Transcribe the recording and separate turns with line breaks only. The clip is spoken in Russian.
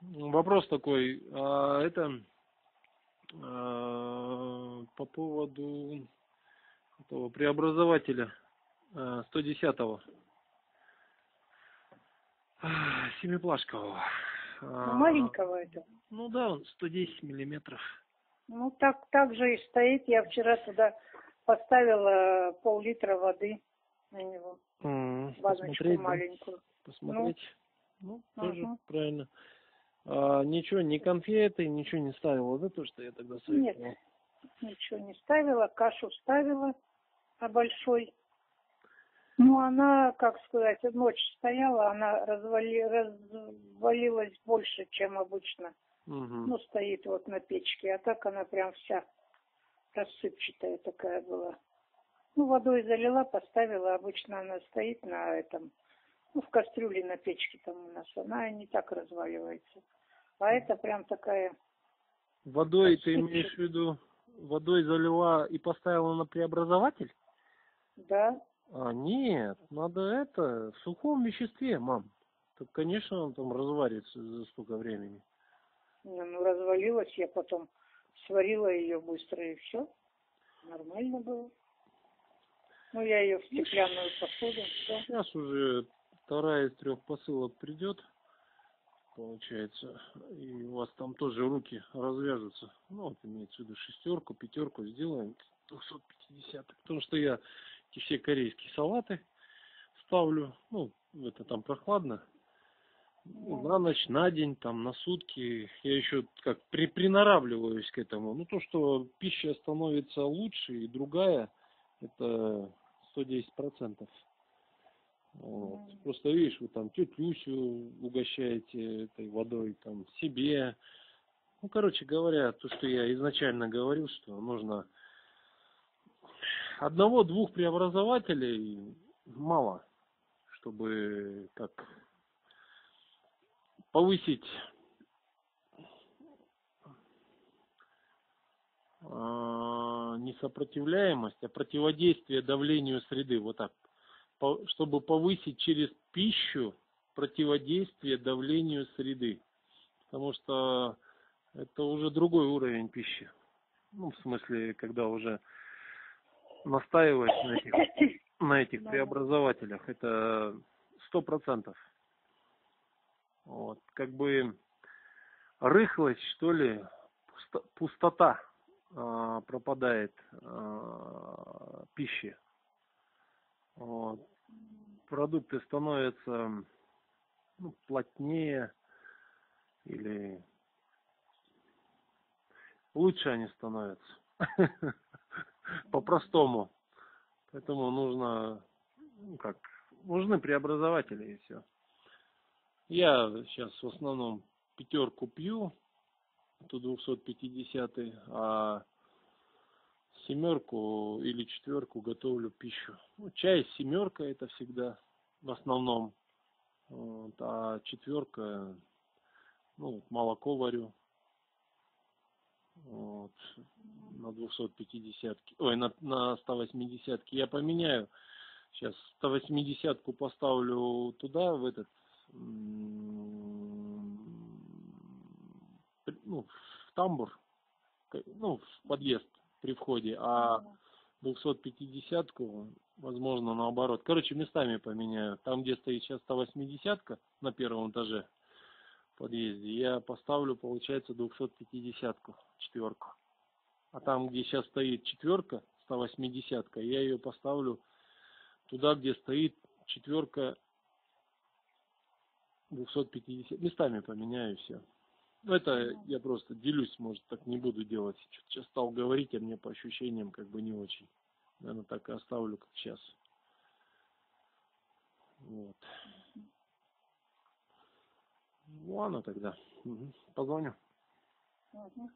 Вопрос такой, а это а, по поводу этого преобразователя а, 110-го. А, Семиплашкового.
Ну, маленького это.
Ну да, он 110 миллиметров.
Ну, так, так же и стоит. Я вчера туда поставила пол-литра воды на него.
М,
Баночку маленькую.
Посмотреть. Ну, тоже
Ага.
правильно. А, ничего, ни конфеты, ничего не ставила, да, то, что я тогда советовал?
Нет. Ничего не ставила, кашу ставила, а большой. Ну, она, как сказать, ночь стояла, она развали, развалилась больше, чем обычно.
Мгм.
Ну, стоит вот на печке, а так она прям вся рассыпчатая такая была. Ну, водой залила, поставила, обычно она стоит на этом, ну, в кастрюле на печке там у нас, она не так разваливается. А это прям такая,
Водой ты
Рассыпчатый.
имеешь в виду, водой залила и поставила на преобразователь?
да,
А, нет, надо это, в сухом веществе, мам. Так, конечно, он там разварится за столько времени.
Не, ну, развалилась, я потом сварила ее быстро и все. Нормально было. Ну, я ее в стеклянную посуду, все.
Сейчас уже вторая из трех посылок придет, получается, и у вас там тоже руки развяжутся. Ну, вот имеется в виду шестерку, пятерку сделаем, 250. Потому что я эти все корейские салаты ставлю, ну, это там прохладно, на ночь, на день, там, на сутки. Я еще как при, приноравливаюсь к этому. Ну, то, что пища становится лучше и другая, это 110 процентов. Вот.
Мгм.
Просто видишь, вы там тетю Люсю угощаете этой водой, там, себе. Ну, короче говоря, то, что я изначально говорил, что нужно одного-двух преобразователей мало, чтобы как повысить а, не сопротивляемость, а противодействие давлению среды. Вот так. Чтобы повысить через пищу противодействие давлению среды. Потому что это уже другой уровень пищи. Ну, в смысле, когда уже настаиваешь на этих, на этих
Да.
преобразователях, это сто процентов. Вот, как бы рыхлость, что ли, пусто- пустота а, пропадает а, пищи. Вот. Продукты становятся ну, плотнее или лучше они становятся. По-простому. Поэтому нужно, ну как, нужны преобразователи и все. Я сейчас в основном пятерку пью, эту 250 а семерку или четверку готовлю пищу. Ну, чай семерка это всегда в основном. Вот, а четверка, ну, молоко варю. Вот, на 250 ой, на, на 180 я поменяю. Сейчас 180 поставлю туда, в этот, ну, в тамбур, ну, в подъезд при входе, а 250-ку, возможно, наоборот. Короче, местами поменяю. Там, где стоит сейчас 180-ка на первом этаже подъезде, я поставлю, получается, 250-ку, четверку. А там, где сейчас стоит четверка, 180-ка, я ее поставлю туда, где стоит четверка 250. Местами поменяю все. Ну, это я просто делюсь, может, так не буду делать. Сейчас стал говорить, а мне по ощущениям как бы не очень. Наверное, так и оставлю, как сейчас. Вот. Ладно тогда. Мгм. Позвоню.
Мгм.